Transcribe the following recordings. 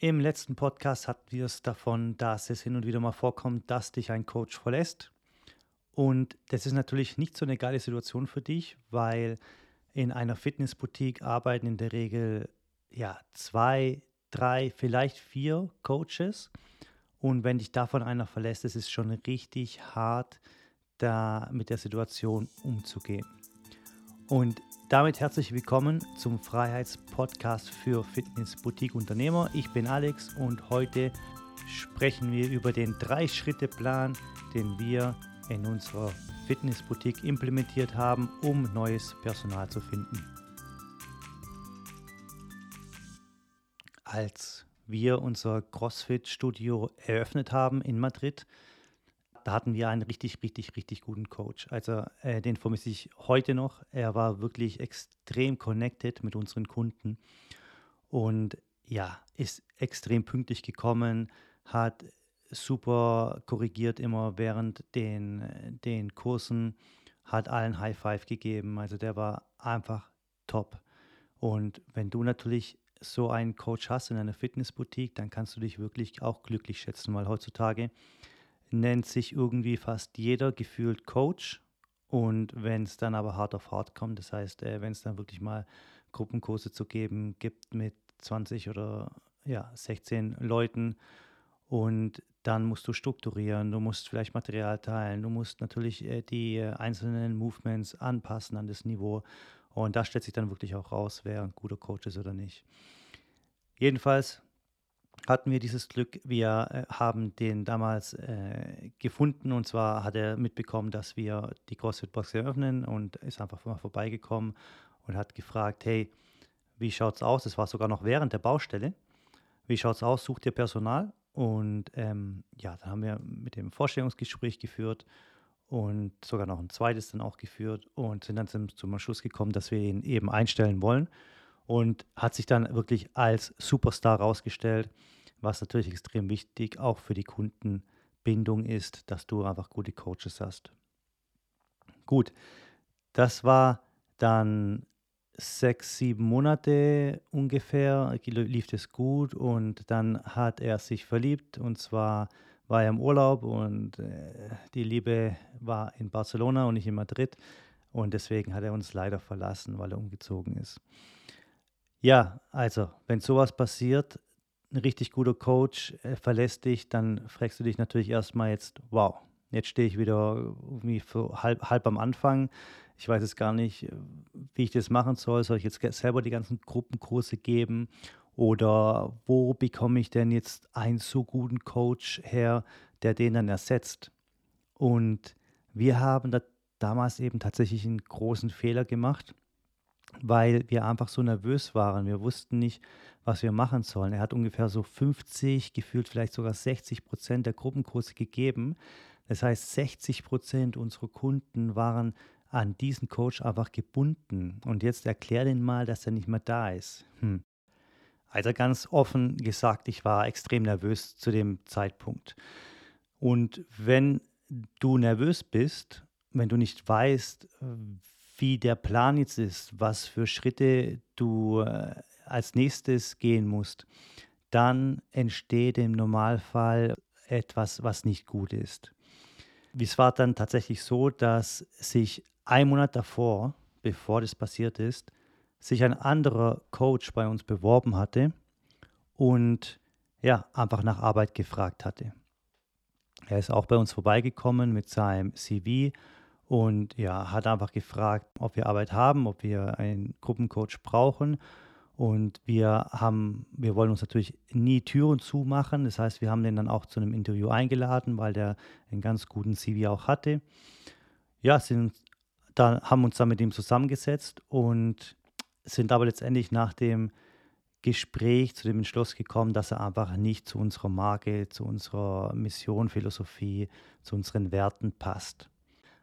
Im letzten Podcast hatten wir es davon, dass es hin und wieder mal vorkommt, dass dich ein Coach verlässt. Und das ist natürlich nicht so eine geile Situation für dich, weil in einer Fitnessboutique arbeiten in der Regel ja zwei, drei, vielleicht vier Coaches. Und wenn dich davon einer verlässt, ist es schon richtig hart, da mit der Situation umzugehen. Und damit herzlich willkommen zum Freiheitspodcast für Fitness-Boutique-Unternehmer. Ich bin Alex und heute sprechen wir über den Drei-Schritte-Plan, den wir in unserer Fitness-Boutique implementiert haben, um neues Personal zu finden. Als wir unser CrossFit-Studio eröffnet haben in Madrid, da hatten wir einen richtig, richtig, richtig guten Coach. Also äh, den vermisse ich heute noch. Er war wirklich extrem connected mit unseren Kunden und ja, ist extrem pünktlich gekommen, hat super korrigiert immer während den, den Kursen, hat allen High Five gegeben. Also der war einfach top. Und wenn du natürlich so einen Coach hast in einer Fitnessboutique, dann kannst du dich wirklich auch glücklich schätzen, weil heutzutage nennt sich irgendwie fast jeder gefühlt Coach. Und wenn es dann aber hart auf hart kommt, das heißt, äh, wenn es dann wirklich mal Gruppenkurse zu geben gibt mit 20 oder ja, 16 Leuten und dann musst du strukturieren, du musst vielleicht Material teilen, du musst natürlich äh, die äh, einzelnen Movements anpassen an das Niveau. Und da stellt sich dann wirklich auch raus, wer ein guter Coach ist oder nicht. Jedenfalls hatten wir dieses Glück. Wir äh, haben den damals äh, gefunden und zwar hat er mitbekommen, dass wir die CrossFit Box eröffnen und ist einfach mal vorbeigekommen und hat gefragt, hey, wie schaut's aus? Das war sogar noch während der Baustelle. Wie schaut's aus? Sucht ihr Personal? Und ähm, ja, dann haben wir mit dem Vorstellungsgespräch geführt und sogar noch ein zweites dann auch geführt und sind dann zum, zum Schluss gekommen, dass wir ihn eben einstellen wollen und hat sich dann wirklich als Superstar rausgestellt, was natürlich extrem wichtig auch für die Kundenbindung ist, dass du einfach gute Coaches hast. Gut, das war dann sechs, sieben Monate ungefähr, lief es gut und dann hat er sich verliebt und zwar war er im Urlaub und äh, die Liebe war in Barcelona und nicht in Madrid und deswegen hat er uns leider verlassen, weil er umgezogen ist. Ja, also, wenn sowas passiert, ein richtig guter Coach äh, verlässt dich, dann fragst du dich natürlich erstmal jetzt, wow, jetzt stehe ich wieder irgendwie halb, halb am Anfang. Ich weiß jetzt gar nicht, wie ich das machen soll. Soll ich jetzt selber die ganzen Gruppenkurse geben? Oder wo bekomme ich denn jetzt einen so guten Coach her, der den dann ersetzt? Und wir haben da damals eben tatsächlich einen großen Fehler gemacht weil wir einfach so nervös waren. Wir wussten nicht, was wir machen sollen. Er hat ungefähr so 50, gefühlt vielleicht sogar 60 Prozent der Gruppenkurse gegeben. Das heißt, 60 Prozent unserer Kunden waren an diesen Coach einfach gebunden. Und jetzt erklär den mal, dass er nicht mehr da ist. Hm. Also ganz offen gesagt, ich war extrem nervös zu dem Zeitpunkt. Und wenn du nervös bist, wenn du nicht weißt, wie der Plan jetzt ist, was für Schritte du äh, als nächstes gehen musst, dann entsteht im Normalfall etwas, was nicht gut ist. Es war dann tatsächlich so, dass sich ein Monat davor, bevor das passiert ist, sich ein anderer Coach bei uns beworben hatte und ja, einfach nach Arbeit gefragt hatte. Er ist auch bei uns vorbeigekommen mit seinem CV und ja, hat einfach gefragt, ob wir Arbeit haben, ob wir einen Gruppencoach brauchen. Und wir haben, wir wollen uns natürlich nie Türen zumachen. Das heißt, wir haben den dann auch zu einem Interview eingeladen, weil der einen ganz guten CV auch hatte. Ja, sind da haben uns dann mit ihm zusammengesetzt und sind aber letztendlich nach dem Gespräch zu dem Entschluss gekommen, dass er einfach nicht zu unserer Marke, zu unserer Mission, Philosophie, zu unseren Werten passt.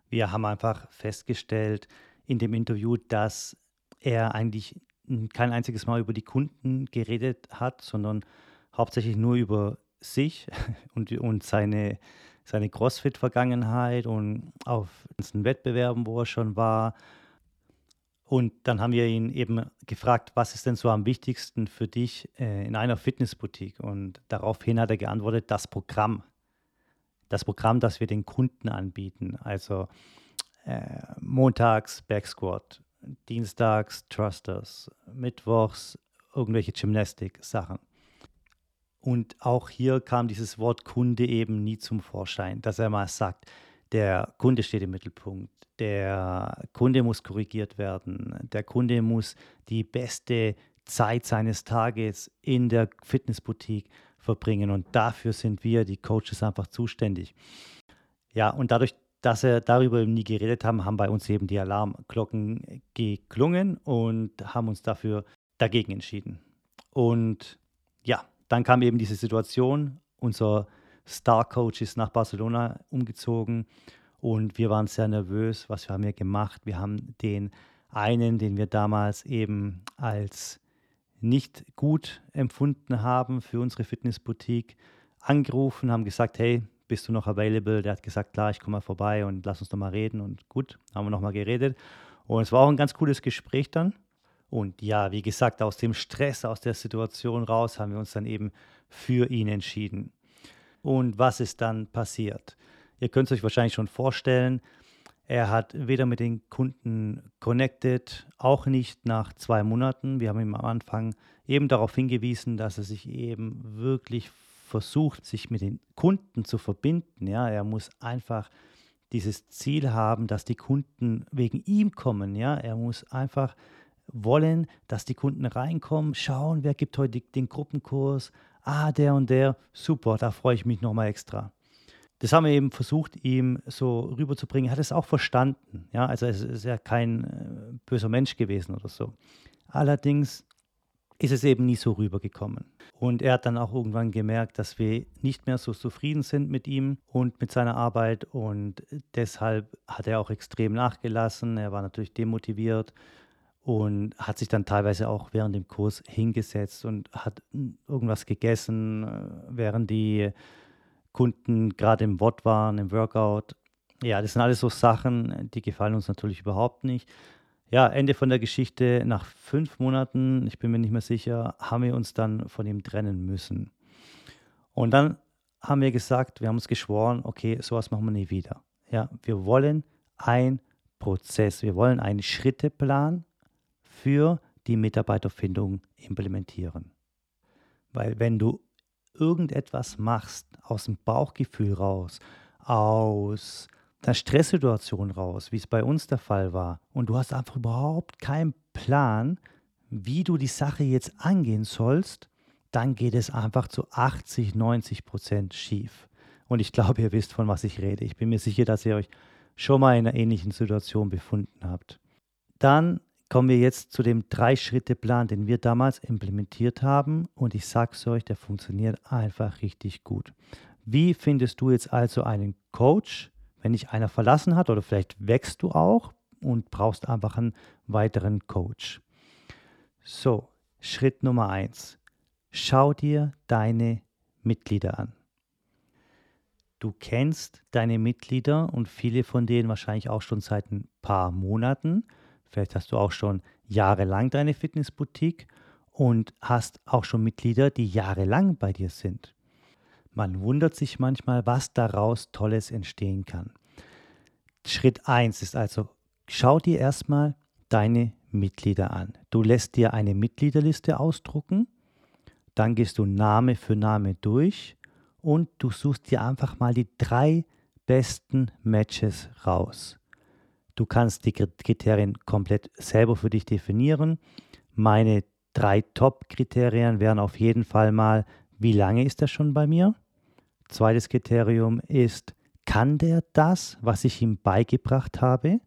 Wir haben einfach festgestellt in dem Interview, dass er eigentlich kein einziges Mal über die Kunden geredet hat, sondern hauptsächlich nur über sich und, und seine, seine CrossFit-Vergangenheit und auf den Wettbewerben, wo er schon war. Und dann haben wir ihn eben gefragt, was ist denn so am wichtigsten für dich äh, in einer Fitnessboutique? Und daraufhin hat er geantwortet, das Programm. Das Programm, das wir den Kunden anbieten. Also äh, montags Backsquat, dienstags Thrusters, mittwochs irgendwelche Gymnastik-Sachen. Und auch hier kam dieses Wort Kunde eben nie zum Vorschein, dass er mal sagt, der Kunde steht im Mittelpunkt, der Kunde muss korrigiert werden, der Kunde muss die beste Zeit seines Tages in der Fitnessboutique verbringen und dafür sind wir, die Coaches, einfach zuständig. Ja, und dadurch, dass wir darüber nie geredet haben, haben bei uns eben die Alarmglocken geklungen und haben uns dafür dagegen entschieden. Und ja, dann kam eben diese Situation, unser Star-Coach ist nach Barcelona umgezogen und wir waren sehr nervös. Was haben wir gemacht? Wir haben den einen, den wir damals eben als nicht gut empfunden haben für unsere Fitnessboutique, angerufen, haben gesagt, hey, bist du noch available? Der hat gesagt, klar, ich komme mal vorbei und lass uns noch mal reden. Und gut, haben wir noch mal geredet. Und es war auch ein ganz cooles Gespräch dann. Und ja, wie gesagt, aus dem Stress, aus der Situation raus, haben wir uns dann eben für ihn entschieden. Und was ist dann passiert? Ihr könnt es euch wahrscheinlich schon vorstellen, er hat weder mit den Kunden connected, auch nicht nach zwei Monaten. Wir haben ihm am Anfang eben darauf hingewiesen, dass er sich eben wirklich versucht, sich mit den Kunden zu verbinden. Ja, er muss einfach dieses Ziel haben, dass die Kunden wegen ihm kommen. Ja, er muss einfach wollen, dass die Kunden reinkommen, schauen, wer gibt heute den Gruppenkurs. Ah, der und der, super, da freue ich mich nochmal extra. Das haben wir eben versucht, ihm so rüberzubringen. Er hat es auch verstanden. Ja, also es ist ja kein äh, böser Mensch gewesen oder so. Allerdings ist es eben nie so rübergekommen. Und er hat dann auch irgendwann gemerkt, dass wir nicht mehr so zufrieden sind mit ihm und mit seiner Arbeit. Und deshalb hat er auch extrem nachgelassen. Er war natürlich demotiviert und hat sich dann teilweise auch während dem Kurs hingesetzt und hat irgendwas gegessen, äh, während die Kunden gerade im Wort waren, im Workout. Ja, das sind alles so Sachen, die gefallen uns natürlich überhaupt nicht. Ja, Ende von der Geschichte. Nach fünf Monaten, ich bin mir nicht mehr sicher, haben wir uns dann von ihm trennen müssen. Und dann haben wir gesagt, wir haben uns geschworen, okay, sowas machen wir nie wieder. Ja, wir wollen ein Prozess, wir wollen einen Schritteplan, für die Mitarbeiterfindung implementieren. Weil wenn du irgendetwas machst aus dem Bauchgefühl raus, aus der Stresssituation raus, wie es bei uns der Fall war, und du hast einfach überhaupt keinen Plan, wie du die Sache jetzt angehen sollst, dann geht es einfach zu 80, 90 Prozent schief. Und ich glaube, ihr wisst, von was ich rede. Ich bin mir sicher, dass ihr euch schon mal in einer ähnlichen Situation befunden habt. Dann kommen wir jetzt zu dem Drei-Schritte-Plan, den wir damals implementiert haben. Und ich sage es euch, der funktioniert einfach richtig gut. Wie findest du jetzt also einen Coach, wenn dich einer verlassen hat oder vielleicht wächst du auch und brauchst einfach einen weiteren Coach? So, Schritt Nummer eins. Schau dir deine Mitglieder an. Du kennst deine Mitglieder und viele von denen wahrscheinlich auch schon seit ein paar Monaten. Vielleicht hast du auch schon jahrelang deine Fitnessboutique und hast auch schon Mitglieder, die jahrelang bei dir sind. Man wundert sich manchmal, was daraus Tolles entstehen kann. Schritt 1 ist also, schau dir erstmal deine Mitglieder an. Du lässt dir eine Mitgliederliste ausdrucken, dann gehst du Name für Name durch und du suchst dir einfach mal die drei besten Matches raus. Du kannst die Kriterien komplett selber für dich definieren. Meine drei Top-Kriterien wären auf jeden Fall mal, wie lange ist er schon bei mir? Zweites Kriterium ist, kann der das, was ich ihm beigebracht habe?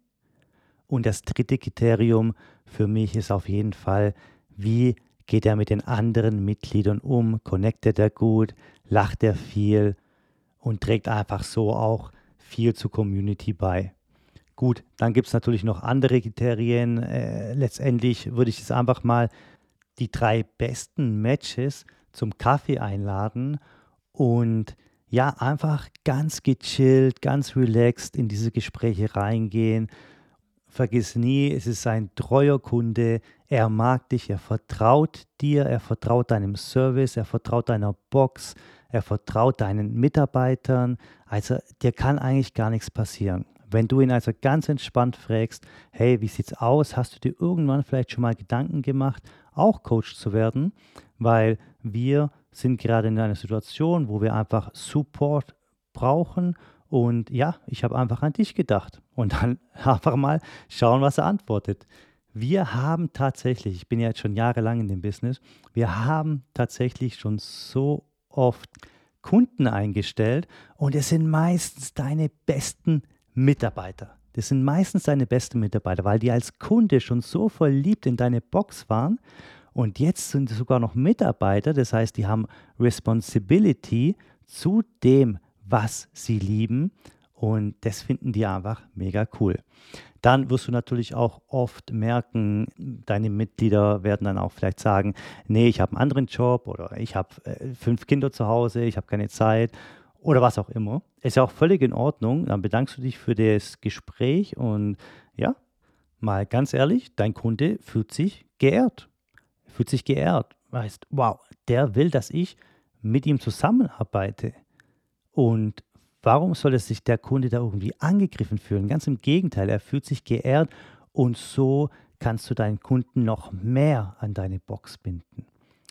Und das dritte Kriterium für mich ist auf jeden Fall, wie geht er mit den anderen Mitgliedern um? Connectet er gut? Lacht er viel? Und trägt einfach so auch viel zur Community bei. Gut, dann gibt es natürlich noch andere Kriterien. Äh, letztendlich würde ich jetzt einfach mal die drei besten Matches zum Kaffee einladen und ja, einfach ganz gechillt, ganz relaxed in diese Gespräche reingehen. vergiss nie, es ist ein treuer Kunde. Er mag dich, er vertraut dir, er vertraut deinem Service, er vertraut deiner Box, er vertraut deinen Mitarbeitern. Also dir kann eigentlich gar nichts passieren. Wenn du ihn also ganz entspannt fragst, hey, wie sieht's aus? Hast du dir irgendwann vielleicht schon mal Gedanken gemacht, auch Coach zu werden? Weil wir sind gerade in einer Situation, wo wir einfach Support brauchen und ja, ich habe einfach an dich gedacht und dann einfach mal schauen, was er antwortet. Wir haben tatsächlich, ich bin ja jetzt schon jahrelang in dem Business, wir haben tatsächlich schon so oft Kunden eingestellt und es sind meistens deine besten Mitarbeiter. Das sind meistens deine besten Mitarbeiter, weil die als Kunde schon so verliebt in deine Box waren und jetzt sind sogar noch Mitarbeiter, das heißt, die haben Responsibility zu dem, was sie lieben und das finden die einfach mega cool. Dann wirst du natürlich auch oft merken, deine Mitglieder werden dann auch vielleicht sagen, nee, ich habe einen anderen Job oder ich habe äh, fünf Kinder zu Hause, ich habe keine Zeit oder was auch immer. Ist ja auch völlig in Ordnung. Dann bedankst du dich für das Gespräch und ja, mal ganz ehrlich, dein Kunde fühlt sich geehrt. Fühlt sich geehrt. Weißt, wow, der will, dass ich mit ihm zusammenarbeite. Und warum soll es sich der Kunde da irgendwie angegriffen fühlen? Ganz im Gegenteil, er fühlt sich geehrt und so kannst du deinen Kunden noch mehr an deine Box binden.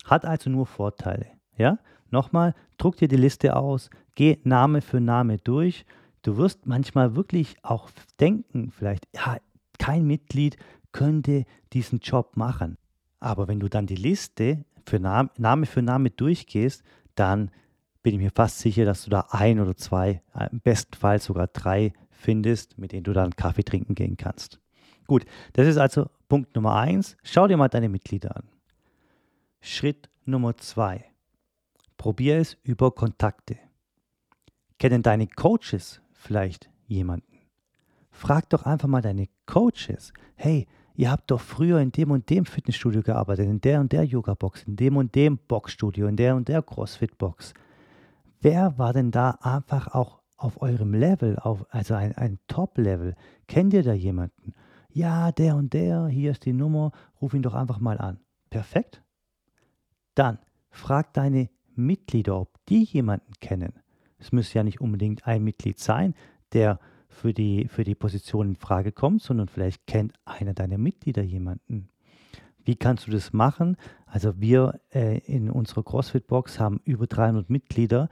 Hat also nur Vorteile. Ja? Nochmal, druck dir die Liste aus, geh Name für Name durch. Du wirst manchmal wirklich auch denken, vielleicht, ja, kein Mitglied könnte diesen Job machen. Aber wenn du dann die Liste für Name, Name für Name durchgehst, dann bin ich mir fast sicher, dass du da ein oder zwei, äh, im besten Fall sogar drei findest, mit denen du dann Kaffee trinken gehen kannst. Gut, das ist also Punkt Nummer eins. Schau dir mal deine Mitglieder an. Schritt Nummer zwei. Probier es über Kontakte. Kennen deine Coaches vielleicht jemanden? Frag doch einfach mal deine Coaches. Hey, ihr habt doch früher in dem und dem Fitnessstudio gearbeitet, in der und der Yoga-Box, in dem und dem Boxstudio, in der und der CrossFit-Box wer war denn da einfach auch auf eurem Level, auf, also ein, ein Top-Level? Kennt ihr da jemanden? Ja, der und der, hier ist die Nummer, ruf ihn doch einfach mal an. Perfekt. Dann frag deine Mitglieder, ob die jemanden kennen. Es muss ja nicht unbedingt ein Mitglied sein, der für die, für die Position in Frage kommt, sondern vielleicht kennt einer deiner Mitglieder jemanden. Wie kannst du das machen? Also wir äh, in unserer CrossFit-Box haben über 300 Mitglieder.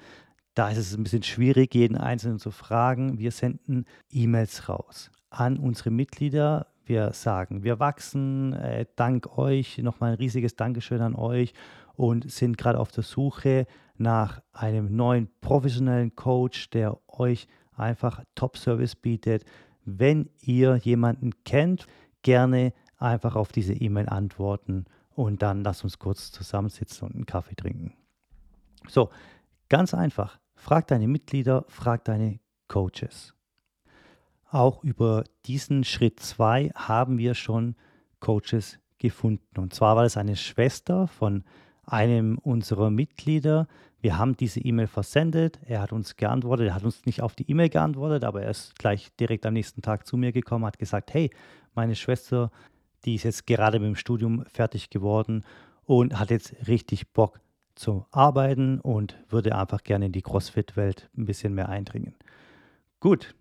Da ist es ein bisschen schwierig, jeden Einzelnen zu fragen. Wir senden E-Mails raus an unsere Mitglieder. Wir sagen, wir wachsen, äh, dank euch, nochmal ein riesiges Dankeschön an euch und sind gerade auf der Suche nach einem neuen professionellen Coach, der euch einfach Top-Service bietet. Wenn ihr jemanden kennt, gerne einfach auf diese E-Mail antworten und dann lass uns kurz zusammensitzen und einen Kaffee trinken. So, ganz einfach. Frag deine Mitglieder, frag deine Coaches. Auch über diesen Schritt 2 haben wir schon Coaches gefunden. Und zwar war es eine Schwester von einem unserer Mitglieder. Wir haben diese E-Mail versendet. Er hat uns geantwortet. Er hat uns nicht auf die E-Mail geantwortet, aber er ist gleich direkt am nächsten Tag zu mir gekommen, hat gesagt, hey, meine Schwester die ist jetzt gerade mit dem Studium fertig geworden und hat jetzt richtig Bock zu arbeiten und würde einfach gerne in die CrossFit-Welt ein bisschen mehr eindringen. Gut,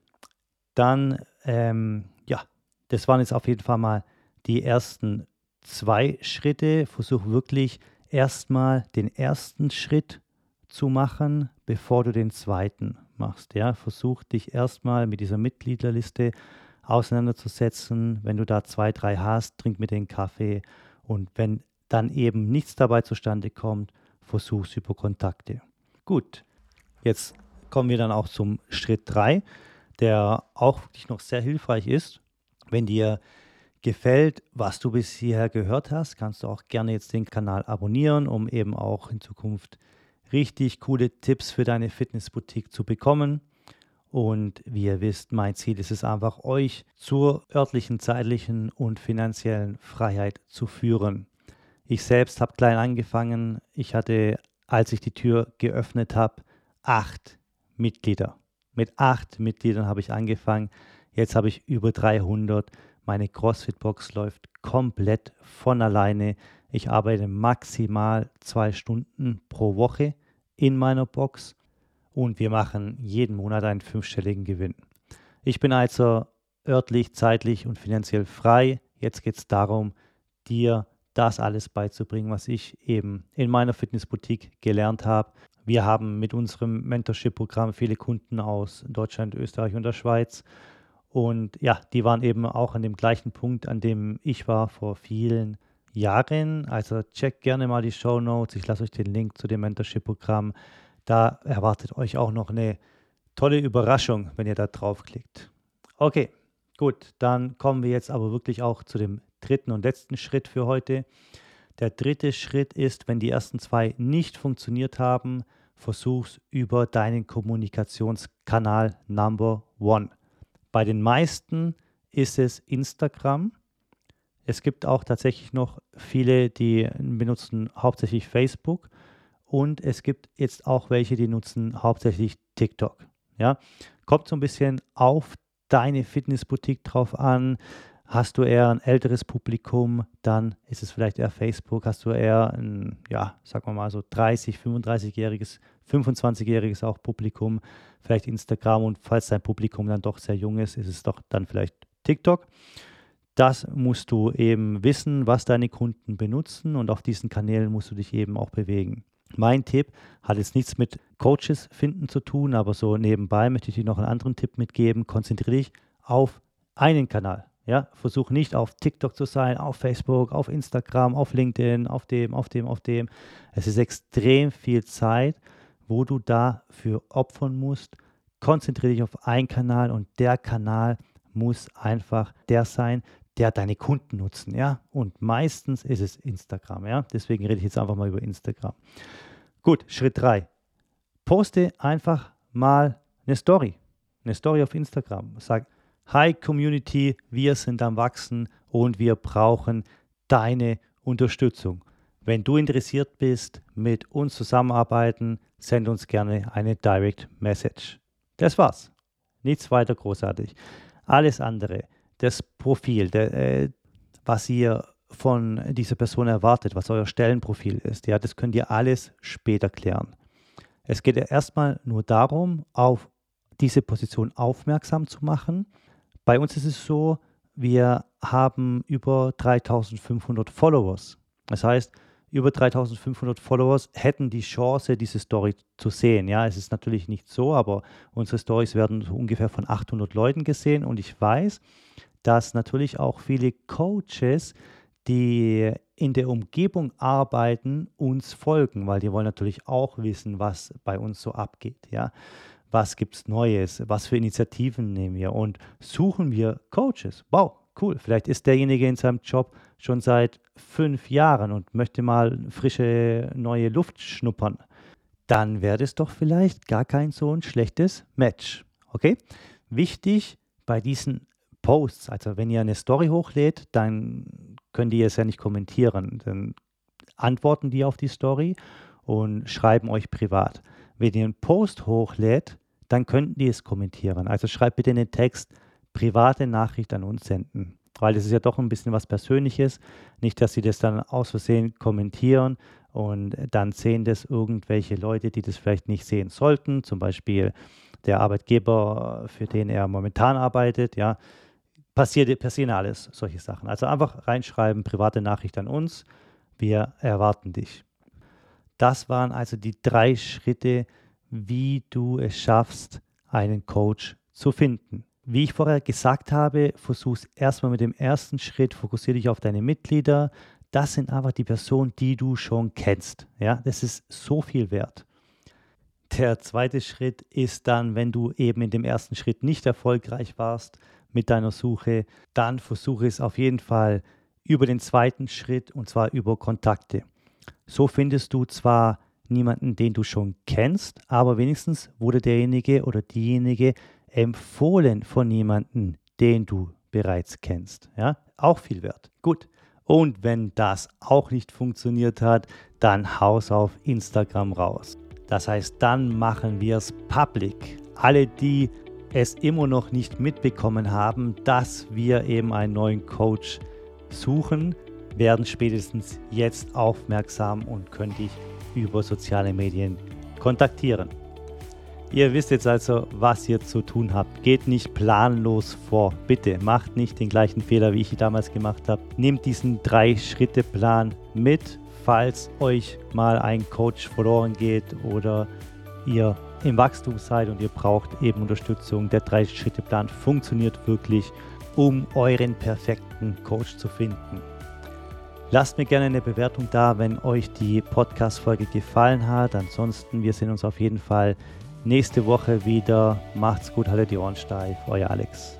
dann, ähm, ja, das waren jetzt auf jeden Fall mal die ersten zwei Schritte. Versuch wirklich erstmal den ersten Schritt zu machen, bevor du den zweiten machst. Ja, versuch dich erstmal mit dieser Mitgliederliste auseinanderzusetzen. Wenn du da zwei, drei hast, trink mit den Kaffee. Und wenn dann eben nichts dabei zustande kommt, versuch's über Kontakte. Gut, jetzt kommen wir dann auch zum Schritt 3, der auch wirklich noch sehr hilfreich ist. Wenn dir gefällt, was du bis hierher gehört hast, kannst du auch gerne jetzt den Kanal abonnieren, um eben auch in Zukunft richtig coole Tipps für deine Fitnessboutique zu bekommen. Und wie ihr wisst, mein Ziel ist es einfach, euch zur örtlichen, zeitlichen und finanziellen Freiheit zu führen. Ich selbst habe klein angefangen. Ich hatte, als ich die Tür geöffnet habe, acht Mitglieder. Mit acht Mitgliedern habe ich angefangen. Jetzt habe ich über 300. Meine CrossFit-Box läuft komplett von alleine. Ich arbeite maximal zwei Stunden pro Woche in meiner Box und wir machen jeden Monat einen fünfstelligen Gewinn. Ich bin also örtlich, zeitlich und finanziell frei. Jetzt geht es darum, dir das alles beizubringen, was ich eben in meiner Fitnessboutique gelernt habe. Wir haben mit unserem Mentorship-Programm viele Kunden aus Deutschland, Österreich und der Schweiz. Und ja, die waren eben auch an dem gleichen Punkt, an dem ich war vor vielen Jahren. Also checkt gerne mal die Show Notes. Ich lasse euch den Link zu dem Mentorship-Programm. Da erwartet euch auch noch eine tolle Überraschung, wenn ihr da draufklickt. Okay, gut, dann kommen wir jetzt aber wirklich auch zu dem dritten und letzten Schritt für heute. Der dritte Schritt ist, wenn die ersten zwei nicht funktioniert haben, versuch's über deinen Kommunikationskanal Number One. Bei den meisten ist es Instagram. Es gibt auch tatsächlich noch viele, die benutzen hauptsächlich Facebook und es gibt jetzt auch welche, die nutzen hauptsächlich TikTok. Ja, kommt so ein bisschen auf deine Fitnessboutique drauf an. Hast du eher ein älteres Publikum, dann ist es vielleicht eher Facebook. Hast du eher ein, ja, sagen wir mal so 30, 35-jähriges, 25-jähriges auch Publikum, vielleicht Instagram und falls dein Publikum dann doch sehr jung ist, ist es doch dann vielleicht TikTok. Das musst du eben wissen, was deine Kunden benutzen und auf diesen Kanälen musst du dich eben auch bewegen. Mein Tipp hat jetzt nichts mit Coaches finden zu tun, aber so nebenbei möchte ich dir noch einen anderen Tipp mitgeben. Konzentriere dich auf einen Kanal. Ja, versuch nicht auf TikTok zu sein, auf Facebook, auf Instagram, auf LinkedIn, auf dem, auf dem, auf dem. Es ist extrem viel Zeit, wo du dafür opfern musst. Konzentriere dich auf einen Kanal und der Kanal muss einfach der sein, der deine Kunden nutzen, ja. Und meistens ist es Instagram, ja. Deswegen rede ich jetzt einfach mal über Instagram. Gut, Schritt 3. Poste einfach mal eine Story. Eine Story auf Instagram. Sag, Hi Community, wir sind am Wachsen und wir brauchen deine Unterstützung. Wenn du interessiert bist, mit uns zusammenarbeiten, send uns gerne eine Direct Message. Das war's. Nichts weiter großartig. Alles andere, das Profil, der, äh, was ihr von dieser Person erwartet, was euer Stellenprofil ist, ja, das könnt ihr alles später klären. Es geht ja erstmal nur darum, auf diese Position aufmerksam zu machen bei uns ist es so, wir haben über 3500 Followers. Das heißt, über 3500 Followers hätten die Chance, diese Story zu sehen. Ja, es ist natürlich nicht so, aber unsere Stories werden so ungefähr von 800 Leuten gesehen und ich weiß, dass natürlich auch viele Coaches, die in der Umgebung arbeiten, uns folgen, weil die wollen natürlich auch wissen, was bei uns so abgeht. Ja, was gibt es Neues, was für Initiativen nehmen wir und suchen wir Coaches. Wow, cool. Vielleicht ist derjenige in seinem Job schon seit fünf Jahren und möchte mal frische neue Luft schnuppern. Dann wäre das doch vielleicht gar kein so ein schlechtes Match. Okay? Wichtig bei diesen Posts, also wenn ihr eine Story hochlädt, dann könnt ihr es ja nicht kommentieren. Dann antworten die auf die Story und schreiben euch privat. Wenn ihr einen Post hochlädt, dann könnten die es kommentieren. Also schreibt bitte den Text private Nachricht an uns senden, weil das ist ja doch ein bisschen was Persönliches. Nicht, dass sie das dann aus Versehen kommentieren und dann sehen das irgendwelche Leute, die das vielleicht nicht sehen sollten, zum Beispiel der Arbeitgeber, für den er momentan arbeitet, ja. Passiert, passieren alles solche Sachen. Also einfach reinschreiben, private Nachricht an uns. Wir erwarten dich. Das waren also die drei Schritte, wie du es schaffst, einen Coach zu finden. Wie ich vorher gesagt habe, versuch erstmal mit dem ersten Schritt, fokussiere dich auf deine Mitglieder. Das sind einfach die Personen, die du schon kennst. Ja, das ist so viel wert. Der zweite Schritt ist dann, wenn du eben in dem ersten Schritt nicht erfolgreich warst mit deiner Suche, dann versuche es auf jeden Fall über den zweiten Schritt und zwar über Kontakte. So findest du zwar niemanden, den du schon kennst, aber wenigstens wurde derjenige oder diejenige empfohlen von jemandem, den du bereits kennst. Ja, auch viel wert. Gut. Und wenn das auch nicht funktioniert hat, dann haus auf Instagram raus. Das heißt, dann machen wir es public. Alle, die es immer noch nicht mitbekommen haben, dass wir eben einen neuen Coach suchen, werden spätestens jetzt aufmerksam und können dich über soziale Medien kontaktieren. Ihr wisst jetzt also, was ihr zu tun habt. Geht nicht planlos vor. Bitte macht nicht den gleichen Fehler, wie ich ihn damals gemacht habe. Nehmt diesen Drei-Schritte-Plan mit, falls euch mal ein Coach verloren geht oder ihr im Wachstum seid und ihr braucht eben Unterstützung. Der Drei-Schritte-Plan funktioniert wirklich, um euren perfekten Coach zu finden. Lasst mir gerne eine Bewertung da, wenn euch die Podcast-Folge gefallen hat. Ansonsten, wir sehen uns auf jeden Fall nächste Woche wieder. Macht's gut, haltet die Ohren steif. Euer Alex.